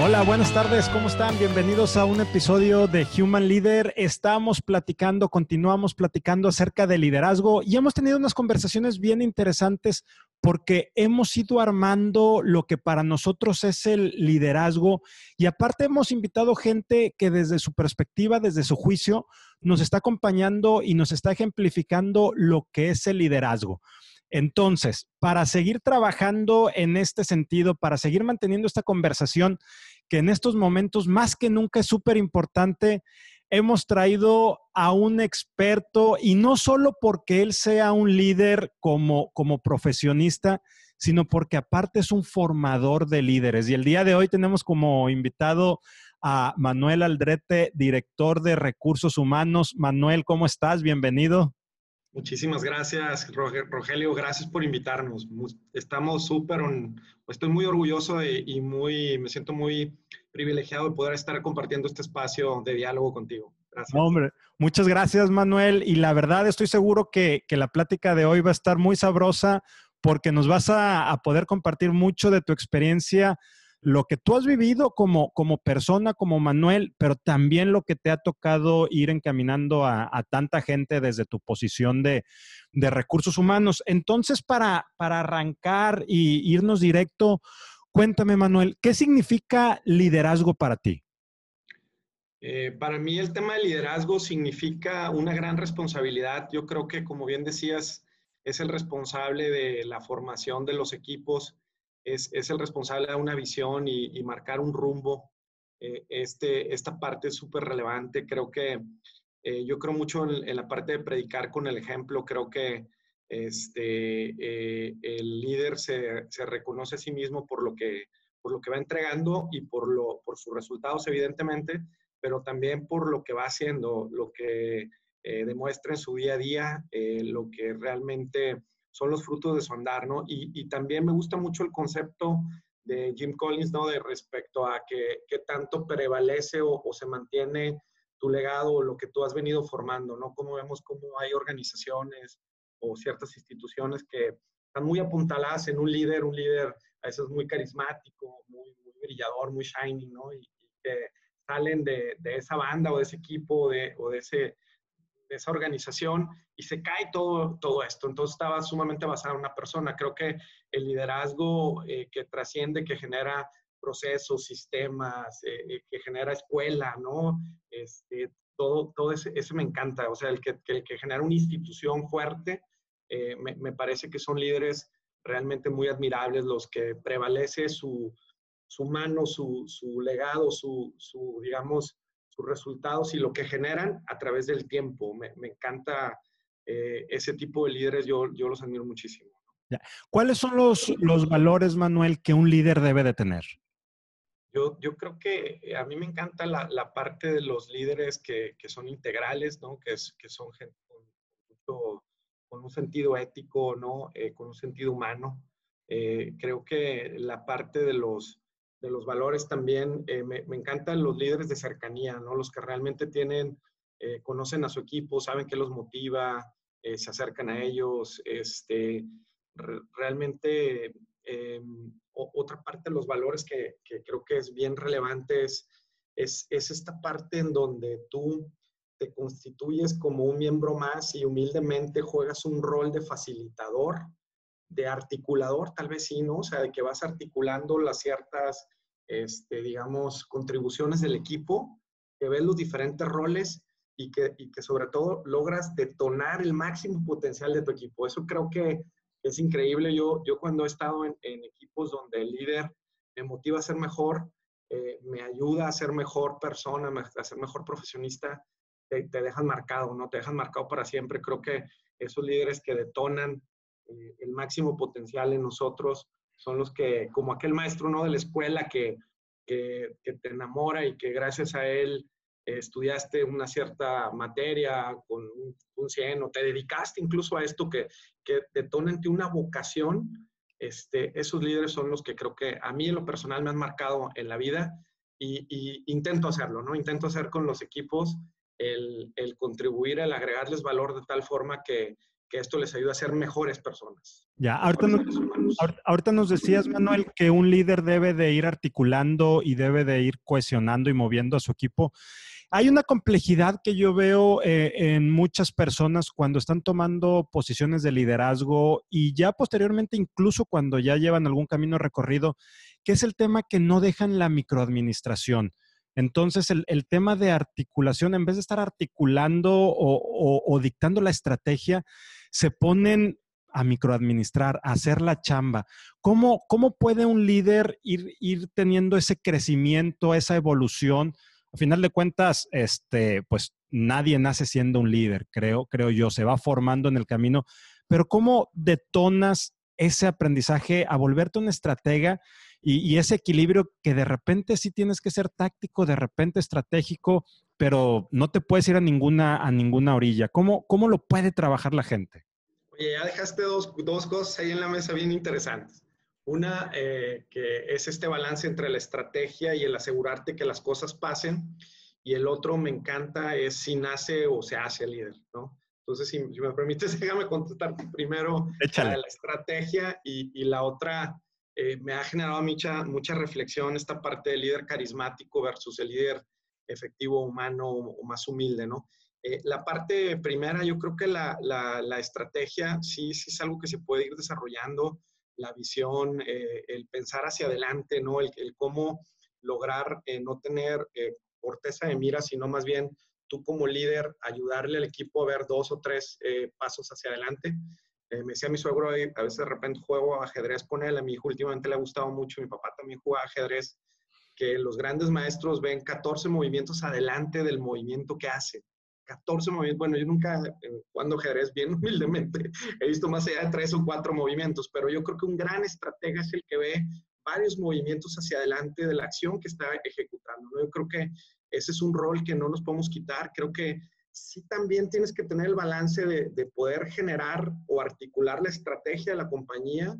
Hola, buenas tardes, ¿cómo están? Bienvenidos a un episodio de Human Leader. Estamos platicando, continuamos platicando acerca de liderazgo y hemos tenido unas conversaciones bien interesantes porque hemos ido armando lo que para nosotros es el liderazgo y aparte hemos invitado gente que desde su perspectiva, desde su juicio, nos está acompañando y nos está ejemplificando lo que es el liderazgo. Entonces, para seguir trabajando en este sentido, para seguir manteniendo esta conversación, que en estos momentos más que nunca es súper importante, hemos traído a un experto y no solo porque él sea un líder como, como profesionista, sino porque aparte es un formador de líderes. Y el día de hoy tenemos como invitado a Manuel Aldrete, director de recursos humanos. Manuel, ¿cómo estás? Bienvenido. Muchísimas gracias, Rogelio. Gracias por invitarnos. Estamos súper, estoy muy orgulloso y muy, me siento muy privilegiado de poder estar compartiendo este espacio de diálogo contigo. Gracias. Hombre, muchas gracias, Manuel. Y la verdad, estoy seguro que, la plática de hoy va a estar muy sabrosa porque nos vas a poder compartir mucho de tu experiencia lo que tú has vivido como, como persona, como Manuel, pero también lo que te ha tocado ir encaminando a, tanta gente desde tu posición de, recursos humanos. Entonces, para, para arrancar y irnos directo, cuéntame, Manuel, ¿qué significa liderazgo para ti? Eh, para mí el tema de liderazgo significa una gran responsabilidad. Yo creo que, como bien decías, es el responsable de la formación de los equipos, es, el responsable de una visión y, marcar un rumbo. Eh, este, esta parte es súper relevante. Creo que eh, yo creo mucho en, la parte de predicar con el ejemplo. Creo que este, eh, el líder se, reconoce a sí mismo por lo que, por lo que va entregando y por, lo, por sus resultados, evidentemente, pero también por lo que va haciendo, lo que demuestra en su día a día, lo que realmente son los frutos de su andar, ¿no? Y, también me gusta mucho el concepto de Jim Collins, ¿no? De respecto a que, tanto prevalece o, se mantiene tu legado o lo que tú has venido formando, ¿no? Como vemos cómo hay organizaciones o ciertas instituciones que están muy apuntaladas en un líder, un líder a veces muy carismático, muy, brillador, muy shiny, ¿no? Y, que salen de, esa banda o de ese equipo de, o de ese esa organización y se cae todo, todo esto. Entonces estaba sumamente basado en una persona. Creo que el liderazgo eh, que trasciende, que genera procesos, sistemas, eh, eh, que genera escuela, ¿no? Este, todo, todo ese, me encanta. O sea, el que, que, genera una institución fuerte, me, me, parece que son líderes realmente muy admirables, los que prevalece su, su mano, su, su legado, su, su, digamos, sus resultados y lo que generan a través del tiempo. Me, encanta eh, ese tipo de líderes, yo, yo los admiro muchísimo. ¿Cuáles son los, los valores, Manuel, que un líder debe de tener? Yo, yo creo que eh, a mí me encanta la, la parte de los líderes que, que, son integrales, ¿no? que, es, que son gente con, con, un sentido ético, ¿no? Eh, con un sentido humano. creo que la parte de los, de los valores también. Eh, me, encantan los líderes de cercanía, ¿no? Los que realmente tienen, eh, conocen a su equipo, saben qué los motiva, eh, se acercan a ellos. Este, realmente, em, otra parte de los valores que, creo que es bien relevante es, es, esta parte en donde tú te constituyes como un miembro más y humildemente juegas un rol de facilitador de articulador, tal vez sí, ¿no? O sea, de que vas articulando las ciertas, este, digamos, contribuciones del equipo, que ves los diferentes roles y que, y que sobre todo logras detonar el máximo potencial de tu equipo. Eso creo que es increíble. Yo, yo cuando he estado en, equipos donde el líder me motiva a ser mejor, eh, me ayuda a ser mejor persona, a ser mejor profesionista, te, te, dejan marcado, ¿no? Te dejan marcado para siempre. Creo que esos líderes que detonan eh, el máximo potencial en nosotros, son los que, como aquel maestro ¿no? de la escuela que, que, te enamora y que gracias a él eh, estudiaste una cierta materia con un, un, 100 o te dedicaste incluso a esto que, que detona en ti una vocación, este, esos líderes son los que creo que a mí en lo personal me han marcado en la vida y, y intento hacerlo, ¿no? Intento hacer con los equipos el, el contribuir, el agregarles valor de tal forma que, que esto les ayude a ser mejores personas. Ya, ahorita nos, ahorita nos, decías, Manuel, que un líder debe de ir articulando y debe de ir cohesionando y moviendo a su equipo. Hay una complejidad que yo veo eh, en muchas personas cuando están tomando posiciones de liderazgo y ya posteriormente, incluso cuando ya llevan algún camino recorrido, que es el tema que no dejan la microadministración. Entonces, el, tema de articulación, en vez de estar articulando o, dictando la estrategia, se ponen a microadministrar, a hacer la chamba. ¿Cómo, cómo puede un líder ir, ir, teniendo ese crecimiento, esa evolución? A final de cuentas, este, pues nadie nace siendo un líder, creo, creo yo, se va formando en el camino, pero ¿cómo detonas ese aprendizaje a volverte un estratega y, ese equilibrio que de repente sí tienes que ser táctico, de repente estratégico, pero no te puedes ir a ninguna, a ninguna orilla. ¿Cómo, ¿Cómo lo puede trabajar la gente? Oye, ya dejaste dos, dos cosas ahí en la mesa bien interesantes. Una, eh, que es este balance entre la estrategia y el asegurarte que las cosas pasen. Y el otro, me encanta, es si nace o se hace líder, ¿no? Entonces, si, me permites, déjame contestarte primero la, la estrategia y, y, la otra, eh, me ha generado mucha, mucha reflexión esta parte del líder carismático versus el líder efectivo, humano o, más humilde, ¿no? Eh, la parte primera, yo creo que la, la, estrategia sí, sí es algo que se puede ir desarrollando, la visión, eh, el pensar hacia adelante, ¿no? El, cómo lograr no tener corteza de mira, sino más bien tú como líder ayudarle al equipo a ver dos o tres pasos hacia adelante. Eh, me decía mi suegro, a veces de repente juego ajedrez con él, a mi hijo últimamente le ha gustado mucho, mi papá también juega ajedrez, que los grandes maestros ven 14 movimientos adelante del movimiento que hace. 14 movimientos, bueno, yo nunca, eh, cuando ajedrez, bien humildemente, he visto más allá de tres o cuatro movimientos, pero yo creo que un gran estratega es el que ve varios movimientos hacia adelante de la acción que está ejecutando. Yo creo que ese es un rol que no nos podemos quitar. Creo que sí también tienes que tener el balance de, poder generar o articular la estrategia de la compañía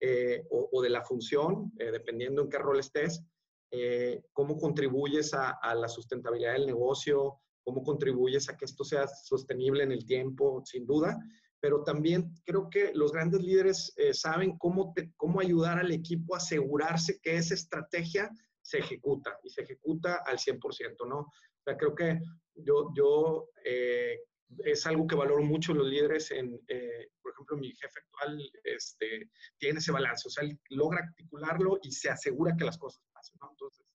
eh, o, de la función, eh, dependiendo en qué rol estés, eh, cómo contribuyes a, la sustentabilidad del negocio, cómo contribuyes a que esto sea sostenible en el tiempo, sin duda, pero también creo que los grandes líderes saben cómo, cómo ayudar al equipo a asegurarse que esa estrategia se ejecuta y se ejecuta al 100%, ¿no? O sea, creo que yo, yo eh, es algo que valoro mucho los líderes en, eh, por ejemplo, mi jefe actual este, tiene ese balance, o sea, él logra articularlo y se asegura que las cosas pasen, ¿no? Entonces,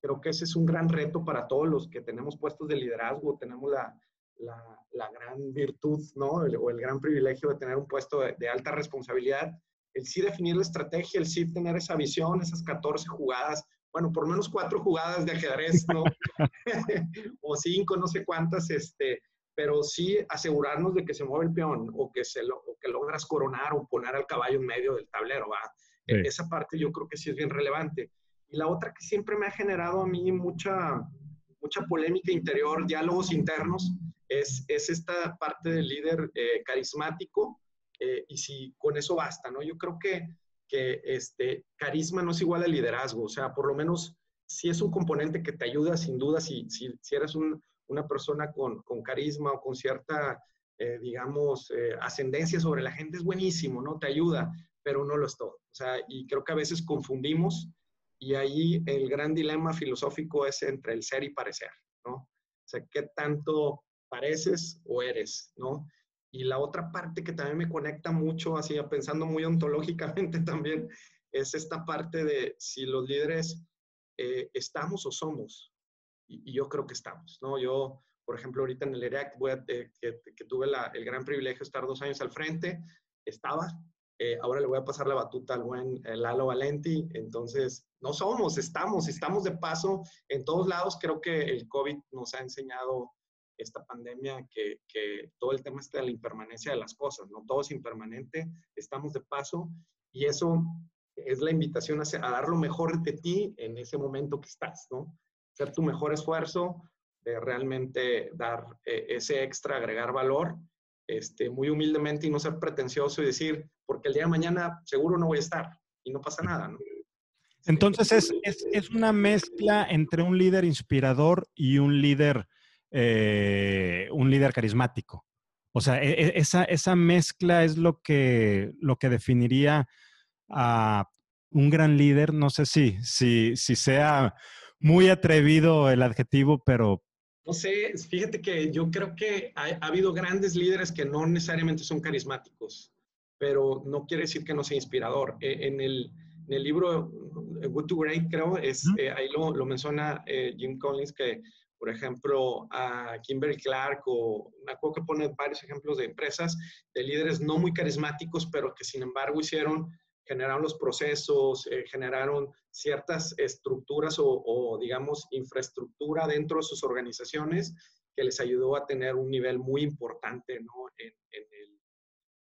creo que ese es un gran reto para todos los que tenemos puestos de liderazgo, tenemos la, la, la gran virtud, ¿no? o el gran privilegio de tener un puesto de, de, alta responsabilidad, el sí definir la estrategia, el sí tener esa visión, esas 14 jugadas, bueno, por menos cuatro jugadas de ajedrez, ¿no? o cinco, no sé cuántas, este, pero sí asegurarnos de que se mueve el peón o que, se lo, que logras coronar o poner al caballo en medio del tablero, ¿va? E, esa parte yo creo que sí es bien relevante. Y la otra que siempre me ha generado a mí mucha, mucha polémica interior, diálogos internos, es, es esta parte del líder eh, carismático eh, y si con eso basta, ¿no? Yo creo que que este, carisma no es igual a liderazgo, o sea, por lo menos si es un componente que te ayuda, sin duda, si, si, si eres una persona con, con, carisma o con cierta, eh, digamos, eh, ascendencia sobre la gente, es buenísimo, ¿no? Te ayuda, pero no lo es todo. O sea, y creo que a veces confundimos y ahí el gran dilema filosófico es entre el ser y parecer, ¿no? O sea, ¿qué tanto pareces o eres, ¿no? Y la otra parte que también me conecta mucho, así pensando muy ontológicamente también, es esta parte de si los líderes eh, estamos o somos. Y, yo creo que estamos, ¿no? Yo, por ejemplo, ahorita en el EREAC, eh, que, tuve el gran privilegio de estar dos años al frente, estaba. Eh, ahora le voy a pasar la batuta al buen Lalo Valenti. Entonces, no somos, estamos, estamos de paso en todos lados. Creo que el COVID nos ha enseñado esta pandemia que, todo el tema está de la impermanencia de las cosas, ¿no? Todo es impermanente, estamos de paso y eso es la invitación a, a dar lo mejor de ti en ese momento que estás, ¿no? Hacer tu mejor esfuerzo de realmente dar eh, ese extra, agregar valor, este, muy humildemente y no ser pretencioso y decir, porque el día de mañana seguro no voy a estar y no pasa nada. Entonces es, es, es, una mezcla entre un líder inspirador y un líder eh, un líder carismático. O sea, e, e, esa, esa mezcla es lo que, lo que definiría a un gran líder. No sé si, si, si sea muy atrevido el adjetivo, pero... No sé, fíjate que yo creo que ha, habido grandes líderes que no necesariamente son carismáticos, pero no quiere decir que no sea inspirador. E, en el, en el libro Good to Great, creo, es, eh, ahí lo, lo menciona eh, Jim Collins, que por ejemplo, a Kimberly Clark o me acuerdo que pone varios ejemplos de empresas, de líderes no muy carismáticos, pero que sin embargo hicieron, generaron los procesos, eh, generaron ciertas estructuras o, digamos, infraestructura dentro de sus organizaciones que les ayudó a tener un nivel muy importante ¿no? en, el,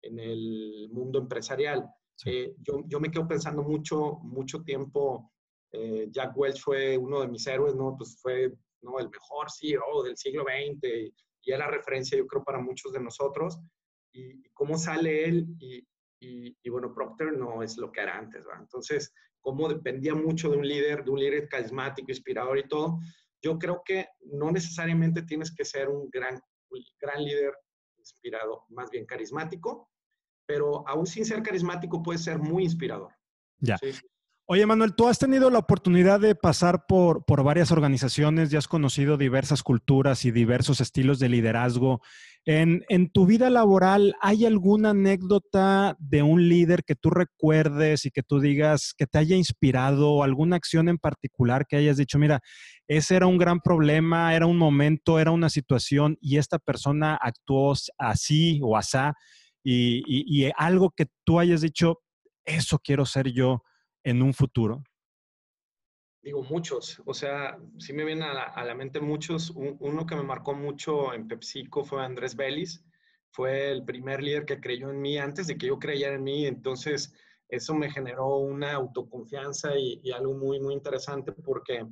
en, el, mundo empresarial. Eh, yo, yo, me quedo pensando mucho, mucho tiempo, eh, Jack Welch fue uno de mis héroes, ¿no? Pues fue ¿no? El mejor CEO del siglo XX y, era referencia, yo creo, para muchos de nosotros. Y, cómo sale él y, y, bueno, Procter no es lo que era antes, ¿va? Entonces, cómo dependía mucho de un líder, de un líder carismático, inspirador y todo. Yo creo que no necesariamente tienes que ser un gran, gran líder inspirado, más bien carismático, pero aún sin ser carismático puede ser muy inspirador. Ya. Oye, Manuel, tú has tenido la oportunidad de pasar por, por varias organizaciones, ya has conocido diversas culturas y diversos estilos de liderazgo. En, tu vida laboral, ¿hay alguna anécdota de un líder que tú recuerdes y que tú digas que te haya inspirado, alguna acción en particular que hayas dicho, mira, ese era un gran problema, era un momento, era una situación y esta persona actuó así o asá y, y, y algo que tú hayas dicho, eso quiero ser yo en un futuro? Digo, muchos. O sea, sí me vienen a la, mente muchos. uno que me marcó mucho en PepsiCo fue Andrés Vélez. Fue el primer líder que creyó en mí antes de que yo creyera en mí. Entonces, eso me generó una autoconfianza y, algo muy, muy interesante porque,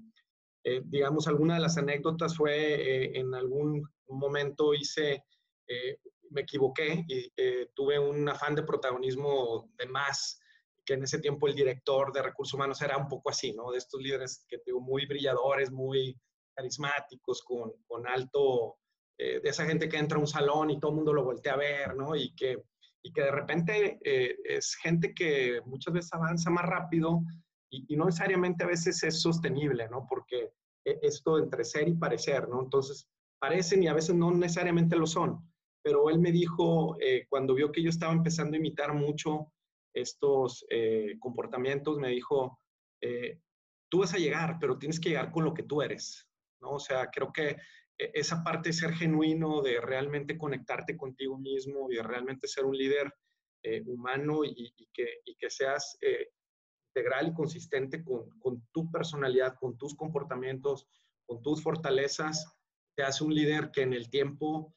eh, digamos, alguna de las anécdotas fue eh, en algún momento hice, eh, me equivoqué y tuve un afán de protagonismo de más que en ese tiempo el director de recursos humanos era un poco así, ¿no? De estos líderes que tengo muy brilladores, muy carismáticos, con, con alto, eh, de esa gente que entra a un salón y todo el mundo lo voltea a ver, ¿no? Y que, y que de repente eh, es gente que muchas veces avanza más rápido y, y, no necesariamente a veces es sostenible, ¿no? Porque e, esto entre ser y parecer, ¿no? Entonces, parecen y a veces no necesariamente lo son. Pero él me dijo, eh, cuando vio que yo estaba empezando a imitar mucho estos eh, comportamientos, me dijo, eh, tú vas a llegar, pero tienes que llegar con lo que tú eres, ¿no? O sea, creo que e, esa parte de ser genuino, de realmente conectarte contigo mismo y de realmente ser un líder eh, humano y, que, que, seas integral y consistente con, tu personalidad, con tus comportamientos, con tus fortalezas, te hace un líder que en el tiempo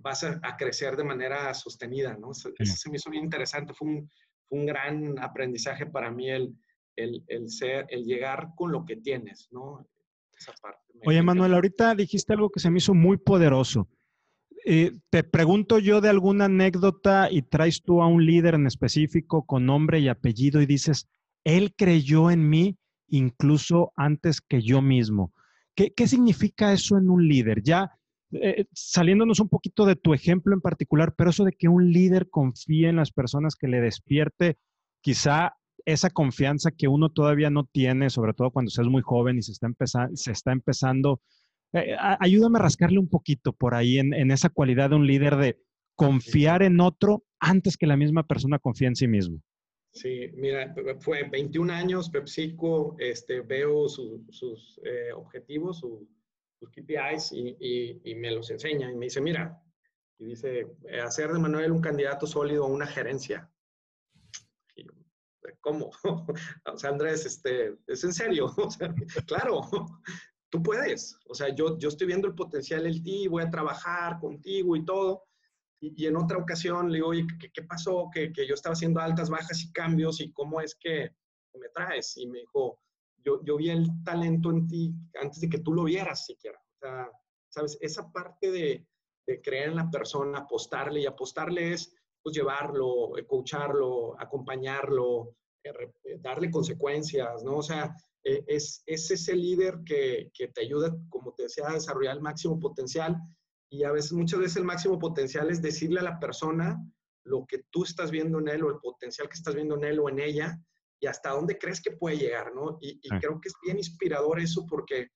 vas a, crecer de manera sostenida, ¿no? Eso, se me hizo bien interesante, fue un, un gran aprendizaje para mí el, el, ser, el llegar con lo que tienes, ¿no? Esa parte. Oye, Manuel, ahorita dijiste algo que se me hizo muy poderoso. Eh, te pregunto yo de alguna anécdota y traes tú a un líder en específico con nombre y apellido y dices, él creyó en mí incluso antes que yo mismo. ¿Qué, qué significa eso en un líder? Ya eh, saliéndonos un poquito de tu ejemplo en particular, pero eso de que un líder confíe en las personas que le despierte, quizá esa confianza que uno todavía no tiene, sobre todo cuando se es muy joven y se está, empezando, se está empezando. Eh, ayúdame a rascarle un poquito por ahí en, en, esa cualidad de un líder de confiar en otro antes que la misma persona confíe en sí mismo. Sí, mira, fue 21 años, PepsiCo, este, veo sus eh, objetivos, su, sus KPIs y, me los enseña y me dice, mira, y dice, eh, hacer de Manuel un candidato sólido a una gerencia. ¿Cómo? o sea, Andrés, este, es en serio. Claro, tú puedes. O sea, yo, yo estoy viendo el potencial en ti, voy a trabajar contigo y todo. Y, en otra ocasión le digo, oye, ¿qué, pasó? Que, yo estaba haciendo altas, bajas y cambios y cómo es que me traes. Y me dijo, yo, yo vi el talento en ti antes de que tú lo vieras siquiera. O sea, ¿sabes? Esa parte de, de creer en la persona, apostarle, y apostarle es pues llevarlo, eh, coacharlo, acompañarlo, eh, eh, darle consecuencias, ¿no? O sea, es, es ese líder que, que, te ayuda, como te decía, a desarrollar el máximo potencial y a veces, muchas veces el máximo potencial es decirle a la persona lo que tú estás viendo en él o el potencial que estás viendo en él o en ella y hasta dónde crees que puede llegar, ¿no? Y, creo que es bien inspirador eso porque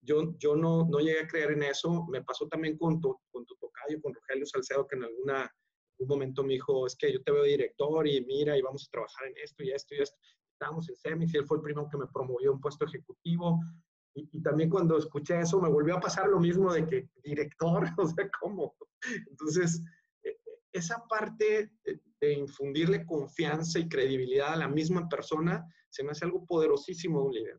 yo, yo no, no llegué a creer en eso. Me pasó también con tu, con tu tocayo, con Rogelio Salcedo, que en alguna, un momento me dijo, es que yo te veo director y mira, y vamos a trabajar en esto y esto y esto. Estábamos en semis y él fue el primero que me promovió un puesto ejecutivo. Y, y, también cuando escuché eso me volvió a pasar lo mismo de que director, o sea, ¿cómo? Entonces, esa parte de infundirle confianza y credibilidad a la misma persona se me hace algo poderosísimo de un líder.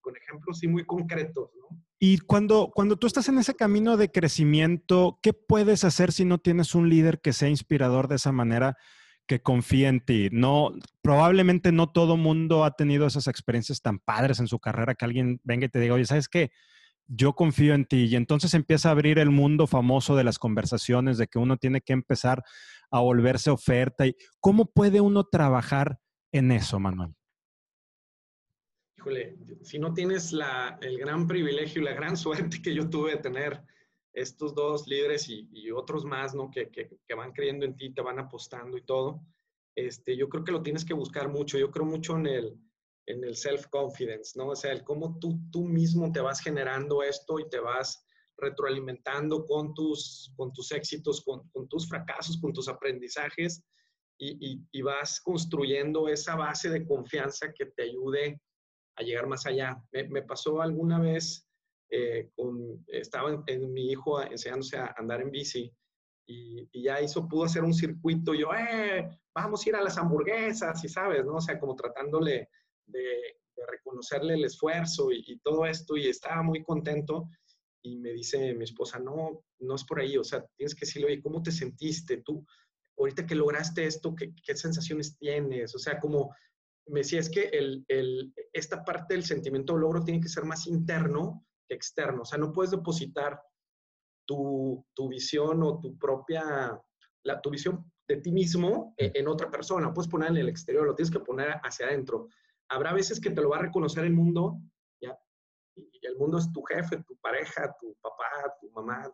con ejemplos sí muy concretos. Y cuando, cuando tú estás en ese camino de crecimiento, ¿qué puedes hacer si no tienes un líder que sea inspirador de esa manera, que confíe en ti? No, probablemente no todo mundo ha tenido esas experiencias tan padres en su carrera que alguien venga y te diga, oye, ¿sabes qué? Yo confío en ti. Y entonces empieza a abrir el mundo famoso de las conversaciones, de que uno tiene que empezar a volverse oferta. ¿Y ¿Cómo puede uno trabajar en eso, Manuel? Híjole, si no tienes el gran privilegio y la gran suerte que yo tuve de tener estos dos líderes y, otros más, ¿no? Que, que, van creyendo en ti, te van apostando y todo, este, yo creo que lo tienes que buscar mucho. Yo creo mucho en el, en el self-confidence, ¿no? O sea, el cómo tú, tú mismo te vas generando esto y te vas retroalimentando con tus, con tus éxitos, con, con tus fracasos, con tus aprendizajes y, y, vas construyendo esa base de confianza que te ayude a llegar más allá. Me, me pasó alguna vez, eh, con, estaba en, mi hijo enseñándose a andar en bici y, y, ya hizo, pudo hacer un circuito, y yo, eh, vamos a ir a las hamburguesas, y sabes, ¿no? O sea, como tratándole de, reconocerle el esfuerzo y, todo esto y estaba muy contento y me dice mi esposa, no, no es por ahí, o sea, tienes que decirle, oye, ¿cómo te sentiste tú? Ahorita que lograste esto, ¿qué, qué sensaciones tienes? O sea, como me decía, es que el, el, esta parte del sentimiento de logro tiene que ser más interno que externo, o sea, no puedes depositar tu, tu visión o tu propia, la, tu visión de ti mismo en, en otra persona, puedes poner en el exterior, lo tienes que poner hacia adentro habrá veces que te lo va a reconocer el mundo, ¿ya? Y el mundo es tu jefe, tu pareja, tu papá, tu mamá,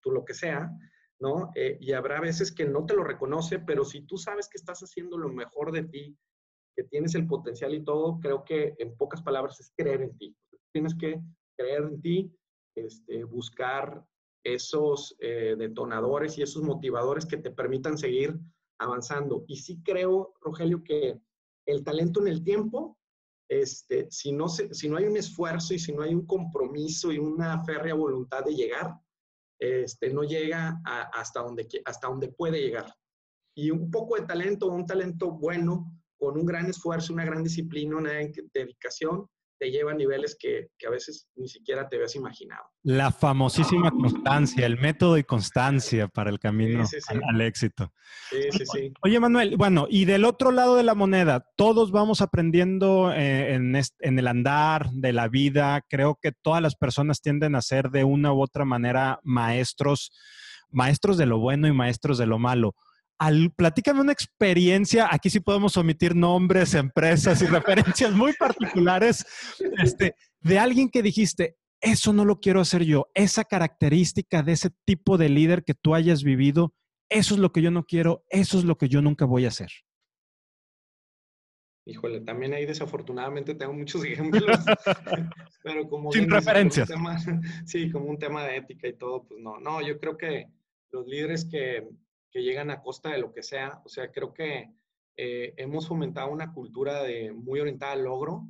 tu, lo que sea, ¿no? Eh, y habrá veces que no te lo reconoce, pero si tú sabes que estás haciendo lo mejor de ti, que tienes el potencial y todo, creo que en pocas palabras es creer en ti. Tienes que creer en ti, este, buscar esos eh, detonadores y esos motivadores que te permitan seguir avanzando. Y sí creo, Rogelio, que el talento en el tiempo, este, si, no si no hay un esfuerzo y si no hay un compromiso y una férrea voluntad de llegar, este, no llega hasta, donde, hasta donde puede llegar. Y un poco de talento, un talento bueno, con un gran esfuerzo, una gran disciplina, una dedicación, te lleva a niveles que, a veces ni siquiera te habías imaginado. La famosísima constancia, el método y constancia para el camino Al, éxito. Sí, sí, sí. Oye, Manuel, bueno, y del otro lado de la moneda, todos vamos aprendiendo eh, en, en el andar de la vida. Creo que todas las personas tienden a ser de una u otra manera maestros, maestros de lo bueno y maestros de lo malo platícame una experiencia, aquí sí podemos omitir nombres, empresas y referencias muy particulares, este, de alguien que dijiste, eso no lo quiero hacer yo, esa característica de ese tipo de líder que tú hayas vivido, eso es lo que yo no quiero, eso es lo que yo nunca voy a hacer. Híjole, también ahí desafortunadamente tengo muchos ejemplos, pero como... Sin referencias. sí, como un tema de ética y todo, pues no, no, yo creo que los líderes que, que llegan a costa de lo que sea. O sea, creo que eh, hemos fomentado una cultura de muy orientada al logro,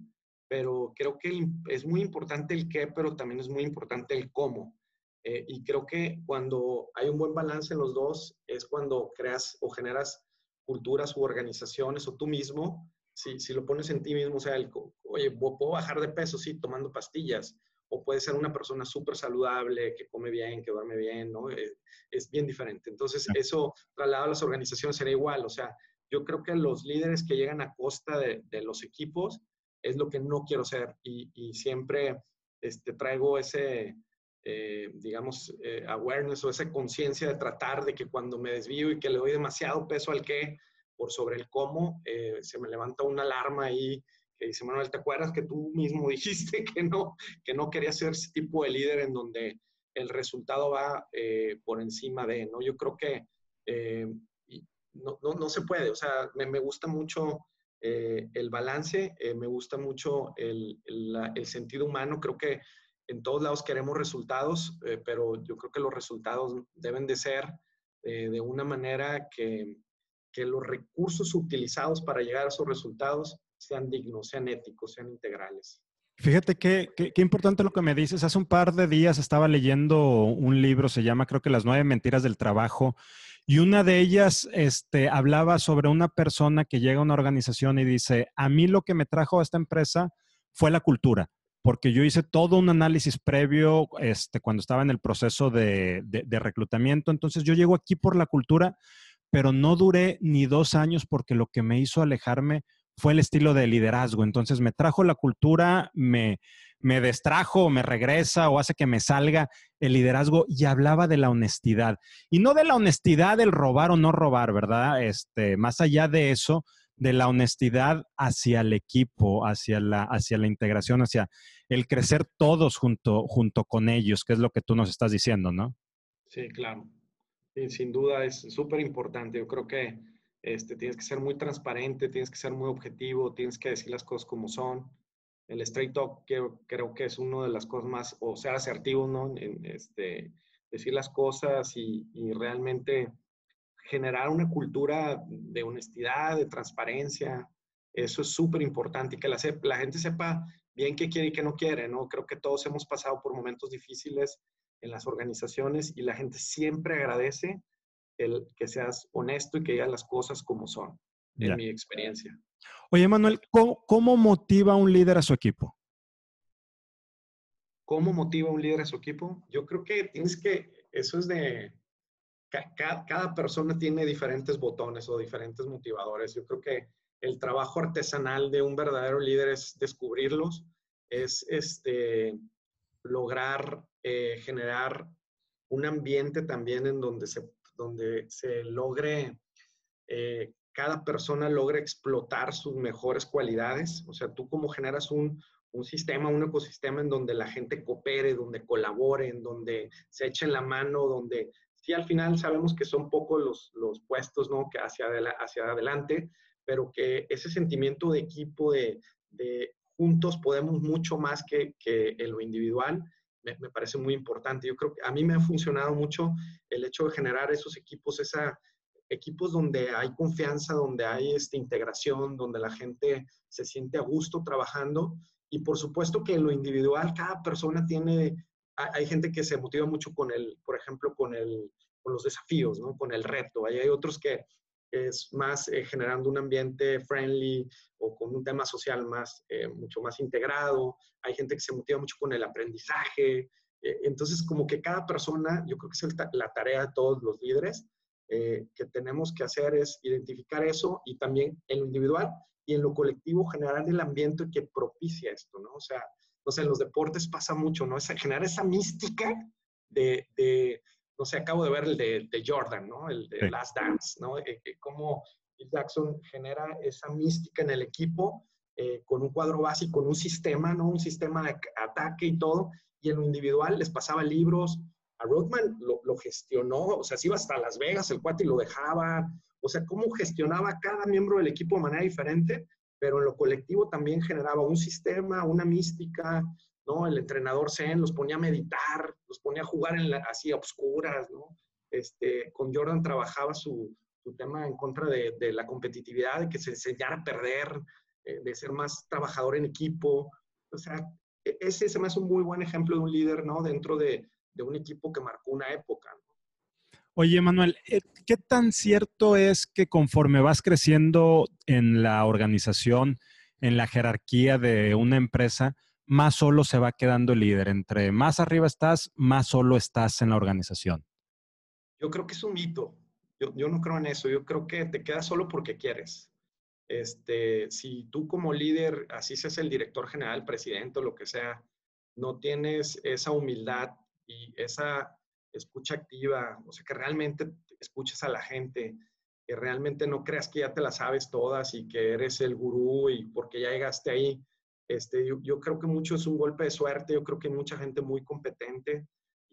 pero creo que es muy importante el qué, pero también es muy importante el cómo. Eh, y creo que cuando hay un buen balance en los dos, es cuando creas o generas culturas u organizaciones o tú mismo, si, si lo pones en ti mismo, o sea, el, oye, puedo bajar de peso, sí, tomando pastillas, o puede ser una persona súper saludable, que come bien, que duerme bien, ¿no? Eh, es bien diferente. Entonces, eso trasladado a las organizaciones será igual. O sea, yo creo que los líderes que llegan a costa de, los equipos es lo que no quiero ser y, siempre este, traigo ese, eh, digamos, eh, awareness o esa conciencia de tratar de que cuando me desvío y que le doy demasiado peso al qué por sobre el cómo, se me levanta una alarma ahí que dice, Manuel, ¿te acuerdas que tú mismo dijiste que no, que no querías ser ese tipo de líder en donde el resultado va eh, por encima de, ¿no? Yo creo que eh, no, no, no, se puede, o sea, me, me gusta mucho eh, el balance, me gusta mucho el, el, sentido humano, creo que en todos lados queremos resultados, pero yo creo que los resultados deben de ser de una manera que, que los recursos utilizados para llegar a esos resultados sean dignos, sean éticos, sean integrales. Fíjate qué, qué, importante lo que me dices. Hace un par de días estaba leyendo un libro, se llama creo que Las nueve mentiras del trabajo, y una de ellas este, hablaba sobre una persona que llega a una organización y dice, a mí lo que me trajo a esta empresa fue la cultura, porque yo hice todo un análisis previo este, cuando estaba en el proceso de, de reclutamiento, entonces yo llego aquí por la cultura, pero no duré ni dos años porque lo que me hizo alejarme fue el estilo de liderazgo. Entonces me trajo la cultura, me, me destrajo, me regresa o hace que me salga el liderazgo y hablaba de la honestidad. Y no de la honestidad del robar o no robar, ¿verdad? Este, más allá de eso, de la honestidad hacia el equipo, hacia la, hacia la integración, hacia el crecer todos junto, junto con ellos, que es lo que tú nos estás diciendo, ¿no? Sí, claro. sin duda es súper importante. Yo creo que este, tienes que ser muy transparente, tienes que ser muy objetivo, tienes que decir las cosas como son. El straight talk creo, que es una de las cosas más, o sea, asertivo, ¿no? En, este, decir las cosas y, realmente generar una cultura de honestidad, de transparencia. Eso es súper importante y que la, la gente sepa bien qué quiere y qué no quiere, ¿no? Creo que todos hemos pasado por momentos difíciles en las organizaciones y la gente siempre agradece el que seas honesto y que digas las cosas como son, en mi experiencia. Oye, Manuel, ¿cómo, motiva un líder a su equipo? ¿Cómo motiva un líder a su equipo? Yo creo que tienes que, eso es de, cada, cada, persona tiene diferentes botones o diferentes motivadores. Yo creo que el trabajo artesanal de un verdadero líder es descubrirlos, es este, lograr eh, generar un ambiente también en donde se donde se logre, eh, cada persona logre explotar sus mejores cualidades. O sea, tú como generas un, un sistema, un ecosistema en donde la gente coopere, donde colabore, en donde se echen la mano, donde sí al final sabemos que son pocos los, los puestos, ¿no? Que hacia, hacia adelante, pero que ese sentimiento de equipo, de, de juntos podemos mucho más que, que en lo individual, me, parece muy importante. Yo creo que a mí me ha funcionado mucho el hecho de generar esos equipos, esa, equipos donde hay confianza, donde hay esta integración, donde la gente se siente a gusto trabajando. Y por supuesto que en lo individual, cada persona tiene, hay gente que se motiva mucho con el, por ejemplo, con, el, con los desafíos, ¿no? con el reto. Ahí hay otros que es más eh, generando un ambiente friendly o con un tema social más, eh, mucho más integrado. Hay gente que se motiva mucho con el aprendizaje. Eh, entonces, como que cada persona, yo creo que es la tarea de todos los líderes, que tenemos que hacer es identificar eso y también en lo individual y en lo colectivo generar el ambiente que propicia esto, ¿no? O sea, no sé, en los deportes pasa mucho, ¿no? Es generar esa mística de, de no sé, acabo de ver el de, Jordan, ¿no? El de Last Dance, ¿no? Eh, eh, cómo Jackson genera esa mística en el equipo eh, con un cuadro básico, con un sistema, ¿no? Un sistema de ataque y todo. Y en lo individual les pasaba libros. A Rodman lo, gestionó, o sea, se iba hasta Las Vegas el cuate y lo dejaba. O sea, cómo gestionaba cada miembro del equipo de manera diferente, pero en lo colectivo también generaba un sistema, una mística, ¿no? El entrenador Zen los ponía a meditar, los ponía a jugar en así a obscuras, ¿no? Este, con Jordan trabajaba su, tema en contra de, la competitividad, de que se enseñara a perder, eh, de ser más trabajador en equipo. O sea, e, ese se me hace un muy buen ejemplo de un líder, ¿no? Dentro de, un equipo que marcó una época. Oye, Manuel, eh, ¿qué tan cierto es que conforme vas creciendo en la organización, en la jerarquía de una empresa, más solo se va quedando el líder. Entre más arriba estás, más solo estás en la organización. Yo creo que es un mito. Yo, no creo en eso. Yo creo que te quedas solo porque quieres. Este, si tú como líder, así seas el director general, presidente o lo que sea, no tienes esa humildad y esa escucha activa, o sea, que realmente escuches a la gente, que realmente no creas que ya te la sabes todas y que eres el gurú y porque ya llegaste ahí, este, yo, creo que mucho es un golpe de suerte, yo creo que hay mucha gente muy competente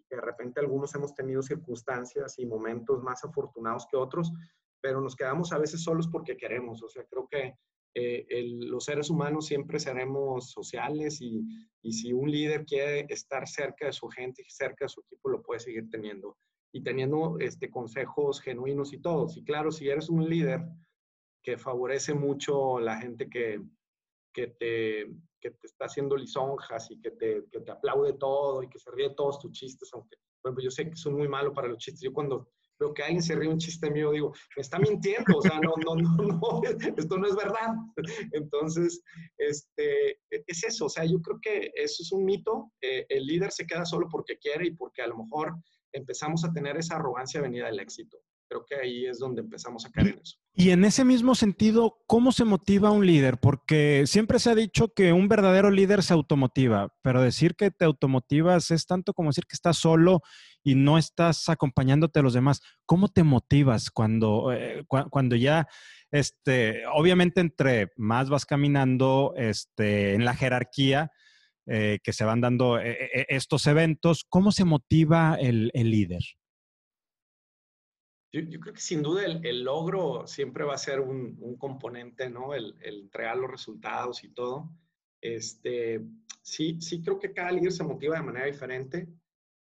de repente algunos hemos tenido circunstancias y momentos más afortunados que otros, pero nos quedamos a veces solos porque queremos. O sea, creo que eh, los seres humanos siempre seremos sociales y, y, si un líder quiere estar cerca de su gente y cerca de su equipo, lo puede seguir teniendo. Y teniendo este, consejos genuinos y todos. Y claro, si eres un líder que favorece mucho la gente que, que te, que te está haciendo lisonjas y que te, que te aplaude todo y que se ríe de todos tus chistes, aunque, bueno, yo sé que son muy malo para los chistes. Yo cuando veo que alguien se ríe un chiste mío, digo, me está mintiendo, o sea, no, no, no, no, esto no es verdad. Entonces, este, es eso, o sea, yo creo que eso es un mito. Eh, el líder se queda solo porque quiere y porque a lo mejor empezamos a tener esa arrogancia venida del éxito. Creo que ahí es donde empezamos a caer en eso. Y en ese mismo sentido, ¿cómo se motiva un líder? Porque siempre se ha dicho que un verdadero líder se automotiva, pero decir que te automotivas es tanto como decir que estás solo y no estás acompañándote a los demás. ¿Cómo te motivas cuando, eh, cuando ya, este, obviamente entre más vas caminando este, en la jerarquía, eh, que se van dando eh, estos eventos, ¿cómo se motiva el líder? Yo, creo que sin duda el, logro siempre va a ser un, componente, ¿no? El, entregar los resultados y todo. Este, sí, sí creo que cada líder se motiva de manera diferente.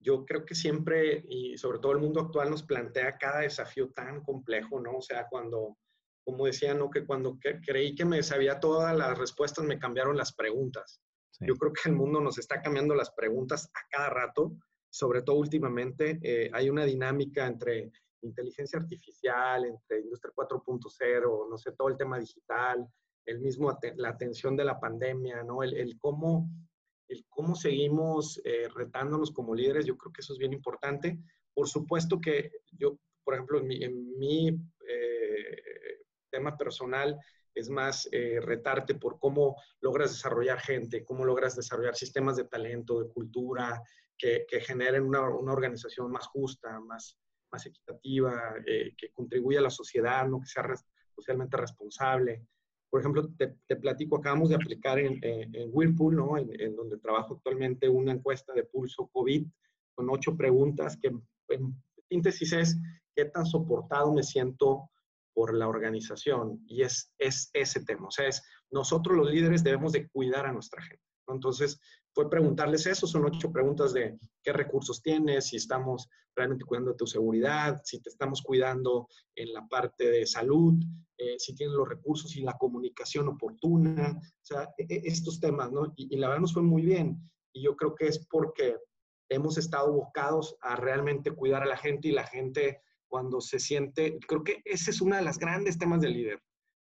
Yo creo que siempre, y sobre todo el mundo actual, nos plantea cada desafío tan complejo, ¿no? O sea, cuando, como decía, ¿no? Que cuando creí que me sabía todas las respuestas, me cambiaron las preguntas. Yo creo que el mundo nos está cambiando las preguntas a cada rato, sobre todo últimamente. Eh, hay una dinámica entre inteligencia artificial, entre industria 4.0, no sé, todo el tema digital, el mismo, la atención de la pandemia, ¿no? El, el cómo, el cómo seguimos eh, retándonos como líderes, yo creo que eso es bien importante. Por supuesto que yo, por ejemplo, en mi, eh, tema personal, es más eh, retarte por cómo logras desarrollar gente, cómo logras desarrollar sistemas de talento, de cultura, que, que generen una, una, organización más justa, más, más equitativa, eh, que contribuya a la sociedad, ¿no? que sea socialmente responsable. Por ejemplo, te, platico, acabamos de aplicar en, en, Whirlpool, ¿no? En, donde trabajo actualmente, una encuesta de pulso COVID con ocho preguntas que en síntesis es qué tan soportado me siento por la organización. Y es, es ese tema. O sea, es nosotros los líderes debemos de cuidar a nuestra gente. Entonces, fue preguntarles eso, son ocho preguntas de qué recursos tienes, si estamos realmente cuidando de tu seguridad, si te estamos cuidando en la parte de salud, eh, si tienes los recursos y la comunicación oportuna, o sea, e, e, estos temas, ¿no? Y, la verdad nos fue muy bien. Y yo creo que es porque hemos estado abocados a realmente cuidar a la gente y la gente cuando se siente, creo que ese es uno de los grandes temas del líder.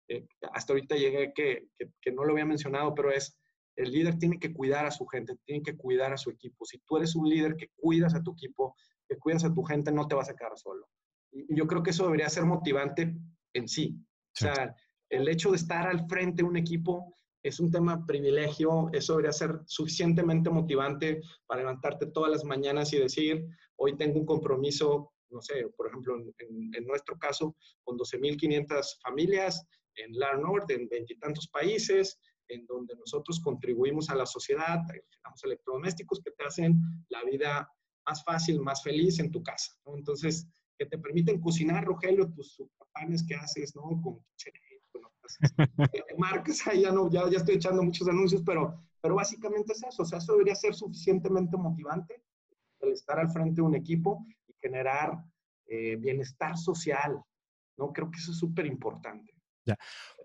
Eh, hasta ahorita llegué que, que no lo había mencionado, pero es el líder tiene que cuidar a su gente, tiene que cuidar a su equipo. Si tú eres un líder que cuidas a tu equipo, que cuidas a tu gente, no te vas a quedar solo. Y yo creo que eso debería ser motivante en sí. O sea, el hecho de estar al frente de un equipo es un tema privilegio, eso debería ser suficientemente motivante para levantarte todas las mañanas y decir, hoy tengo un compromiso, no sé, por ejemplo, en, nuestro caso, con 12.500 familias en la Norte, en veintitantos países, en donde nosotros contribuimos a la sociedad, generamos electrodomésticos que te hacen la vida más fácil, más feliz en tu casa. Entonces, que te permiten cocinar, Rogelio, tus panes que haces, ¿no? Con bueno, eh, marcas, ya, no, ya, ya estoy echando muchos anuncios, pero, pero básicamente es eso. O sea, eso debería ser suficientemente motivante el estar al frente de un equipo y generar eh, bienestar social, ¿no? Creo que eso es súper importante.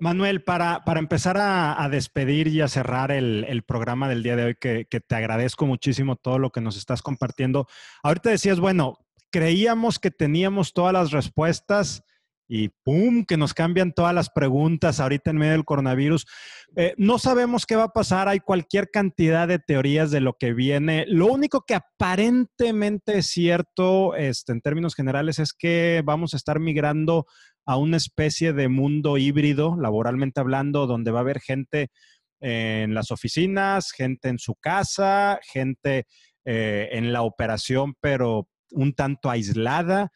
Manuel, para, para empezar a, despedir y a cerrar el, programa del día de hoy, que, te agradezco muchísimo todo lo que nos estás compartiendo. Ahorita decías, bueno, creíamos que teníamos todas las respuestas y ¡pum! que nos cambian todas las preguntas ahorita en medio del coronavirus. Eh, no sabemos qué va a pasar, hay cualquier cantidad de teorías de lo que viene. Lo único que aparentemente es cierto este, en términos generales es que vamos a estar migrando a una especie de mundo híbrido, laboralmente hablando, donde va a haber gente en las oficinas, gente en su casa, gente eh, en la operación, pero un tanto aislada.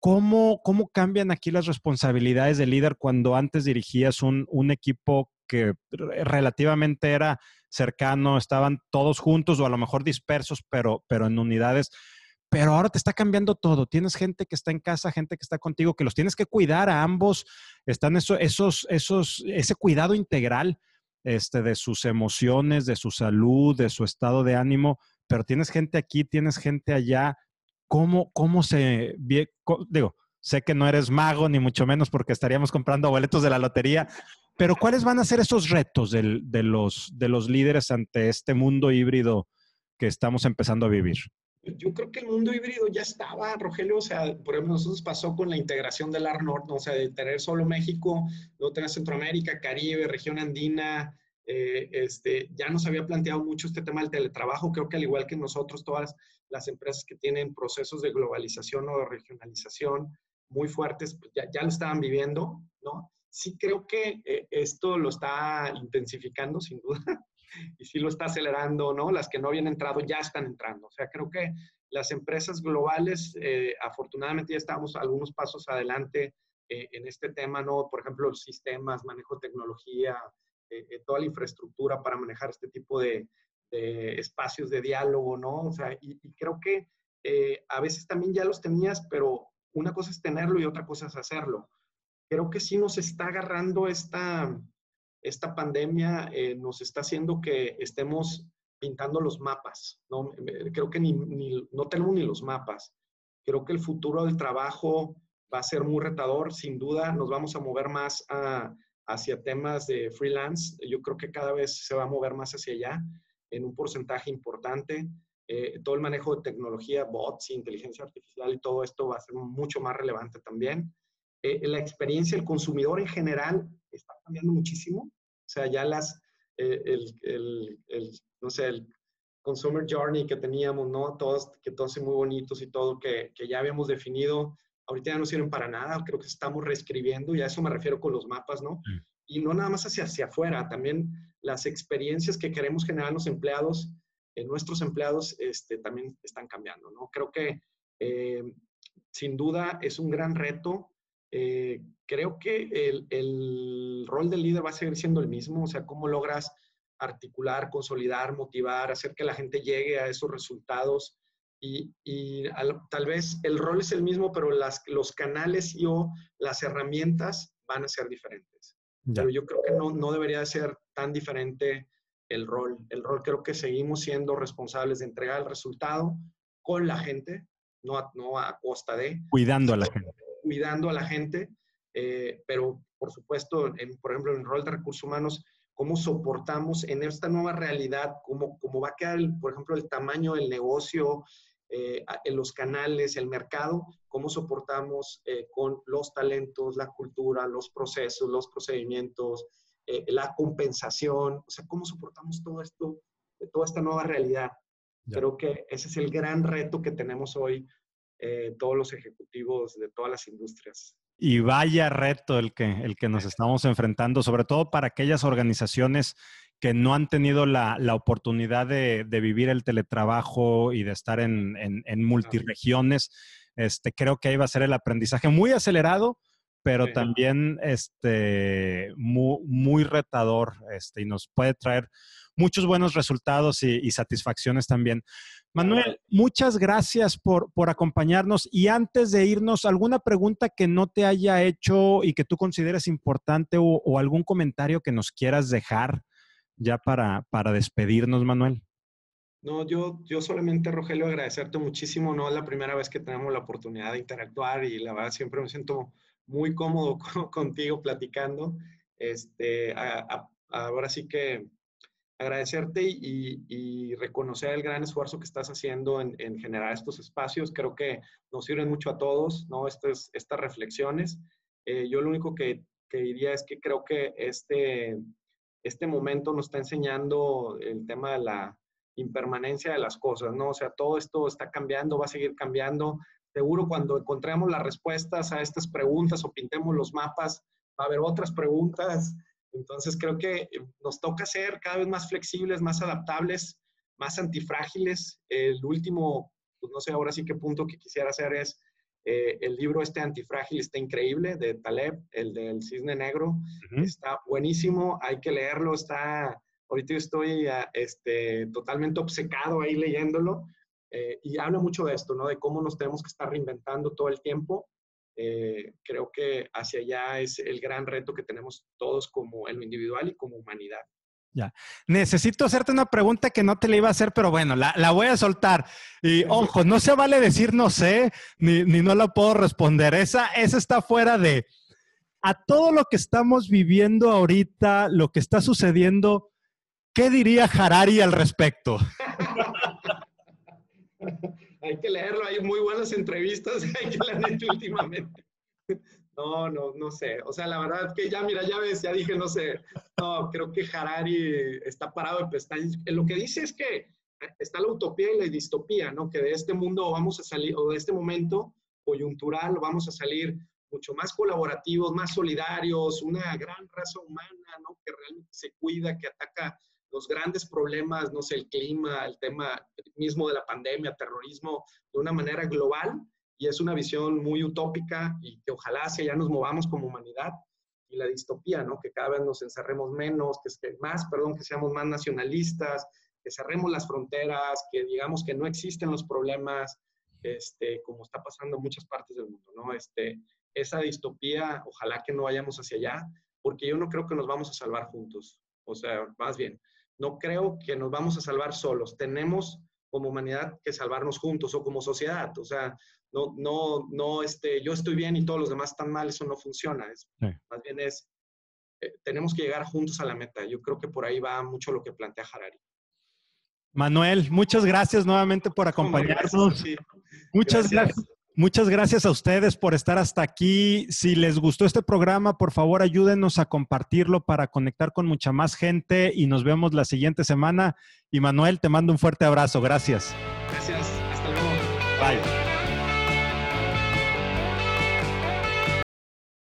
¿Cómo, ¿Cómo cambian aquí las responsabilidades del líder cuando antes dirigías un, un equipo que relativamente era cercano, estaban todos juntos o a lo mejor dispersos, pero, pero en unidades pero ahora te está cambiando todo. Tienes gente que está en casa, gente que está contigo, que los tienes que cuidar a ambos. Están eso, esos, esos, ese cuidado integral este, de sus emociones, de su salud, de su estado de ánimo, pero tienes gente aquí, tienes gente allá. ¿Cómo, cómo se... Digo, sé que no eres mago, ni mucho menos porque estaríamos comprando boletos de la lotería, pero ¿cuáles van a ser esos retos de, los, de los líderes ante este mundo híbrido que estamos empezando a vivir? Yo creo que el mundo híbrido ya estaba, Rogelio, o sea, por ejemplo, nosotros pasó con la integración del ARNOR, o sea, de tener solo México, luego tener Centroamérica, Caribe, región andina, eh, este, ya nos había planteado mucho este tema del teletrabajo, creo que al igual que nosotros, todas las empresas que tienen procesos de globalización o de regionalización muy fuertes, pues ya, ya lo estaban viviendo, ¿no? Sí creo que eh, esto lo está intensificando, sin duda, y sí lo está acelerando, ¿no? Las que no habían entrado ya están entrando. O sea, creo que las empresas globales, eh, afortunadamente ya estamos algunos pasos adelante eh, en este tema, ¿no? Por ejemplo, sistemas, manejo de tecnología, eh, toda la infraestructura para manejar este tipo de, espacios de diálogo, ¿no? O sea, y, y creo que a veces también ya los tenías, pero una cosa es tenerlo y otra cosa es hacerlo. Creo que sí nos está agarrando esta esta pandemia eh, nos está haciendo que estemos pintando los mapas. ¿no? Creo que ni, no tenemos ni los mapas. Creo que el futuro del trabajo va a ser muy retador. Sin duda, nos vamos a mover más hacia temas de freelance. Yo creo que cada vez se va a mover más hacia allá en un porcentaje importante. Eh, todo el manejo de tecnología, bots, inteligencia artificial y todo esto va a ser mucho más relevante también. Eh, la experiencia del consumidor en general está cambiando muchísimo. O sea, ya las, eh, el, el, el, no sé, el consumer journey que teníamos, ¿no? Todos, que todos son muy bonitos y todo, que, que, ya habíamos definido, ahorita ya no sirven para nada, creo que estamos reescribiendo, y a eso me refiero con los mapas, ¿no? Y no nada más hacia, hacia afuera, también las experiencias que queremos generar los empleados, eh, nuestros empleados, este, también están cambiando, ¿no? Creo que eh, sin duda es un gran reto eh, creo que el, el, rol del líder va a seguir siendo el mismo, o sea, cómo logras articular, consolidar, motivar, hacer que la gente llegue a esos resultados y, y tal vez el rol es el mismo, pero las, los canales y o las herramientas van a ser diferentes. Pero yo creo que no, no debería ser tan diferente el rol. El rol creo que seguimos siendo responsables de entregar el resultado con la gente, no a, no a costa de... Cuidando a la gente cuidando a la gente, eh, pero por supuesto, en, por ejemplo, en el rol de recursos humanos, cómo soportamos en esta nueva realidad, cómo, cómo va a quedar, por ejemplo, el tamaño del negocio, eh, en los canales, el mercado, cómo soportamos eh, con los talentos, la cultura, los procesos, los procedimientos, la compensación, o sea, cómo soportamos todo esto, toda esta nueva realidad. Creo que ese es el gran reto que tenemos hoy eh, todos los ejecutivos de todas las industrias. Y vaya reto el que, el que nos estamos enfrentando, sobre todo para aquellas organizaciones que no han tenido la, la oportunidad de, de, vivir el teletrabajo y de estar en, en, en multiregiones. Este, creo que ahí va a ser el aprendizaje muy acelerado, pero también este, muy, muy, retador este, y nos puede traer muchos buenos resultados y, y satisfacciones también. Manuel, muchas gracias por, por, acompañarnos. Y antes de irnos, ¿alguna pregunta que no te haya hecho y que tú consideres importante o, algún comentario que nos quieras dejar ya para, para despedirnos, Manuel? No, yo, yo solamente, Rogelio, agradecerte muchísimo. No es la primera vez que tenemos la oportunidad de interactuar y la verdad siempre me siento muy cómodo contigo platicando. Este, ahora sí que agradecerte y, reconocer el gran esfuerzo que estás haciendo en, generar estos espacios. Creo que nos sirven mucho a todos, ¿no? Estas, reflexiones. Eh, yo lo único que, que, diría es que creo que este, este momento nos está enseñando el tema de la impermanencia de las cosas, ¿no? O sea, todo esto está cambiando, va a seguir cambiando. Seguro cuando encontremos las respuestas a estas preguntas o pintemos los mapas, va a haber otras preguntas entonces creo que eh, nos toca ser cada vez más flexibles, más adaptables, más antifrágiles. El último, pues no sé ahora sí qué punto que quisiera hacer es eh, el libro este antifrágil está increíble de Taleb, el del cisne negro. Está buenísimo, hay que leerlo, está, ahorita yo estoy ah, este, totalmente obcecado ahí leyéndolo. Eh, y habla mucho de esto, ¿no? De cómo nos tenemos que estar reinventando todo el tiempo. Eh, creo que hacia allá es el gran reto que tenemos todos como en lo individual y como humanidad. Ya. Necesito hacerte una pregunta que no te la iba a hacer, pero bueno, la, la voy a soltar. Y ojo, no se vale decir no sé, ni, ni no la puedo responder. Esa, esa está fuera de. A todo lo que estamos viviendo ahorita, lo que está sucediendo, ¿qué diría Harari al respecto? hay que leerlo, hay muy buenas entrevistas que le han hecho últimamente. No, no, no sé. O sea, la verdad que ya, mira, ya ves, ya dije, no sé. No, creo que Harari está parado de pestañas. Lo que dice es que está la utopía y la distopía, ¿no? Que de este mundo vamos a salir, o de este momento coyuntural, vamos a salir mucho más colaborativos, más solidarios, una gran raza humana, ¿no? Que realmente se cuida, que ataca los grandes problemas, no sé, el clima, el tema mismo de la pandemia, terrorismo, de una manera global y es una visión muy utópica y que ojalá hacia allá nos movamos como humanidad y la distopía, ¿no? Que cada vez nos encerremos menos, que, que más, perdón, que seamos más nacionalistas, que cerremos las fronteras, que digamos que no existen los problemas, este, como está pasando en muchas partes del mundo, ¿no? Este, esa distopía, ojalá que no vayamos hacia allá, porque yo no creo que nos vamos a salvar juntos. O sea, más bien, no creo que nos vamos a salvar solos. Tenemos como humanidad que salvarnos juntos o como sociedad. O sea, no, no, no, este, yo estoy bien y todos los demás están mal, eso no funciona. Más bien es, eh, tenemos que llegar juntos a la meta. Yo creo que por ahí va mucho lo que plantea Harari. Manuel, muchas gracias nuevamente por acompañarnos. Muchas gracias. Muchas gracias a ustedes por estar hasta aquí. Si les gustó este programa, por favor ayúdenos a compartirlo para conectar con mucha más gente y nos vemos la siguiente semana. Y Manuel, te mando un fuerte abrazo. Gracias. Gracias. Hasta luego. Bye.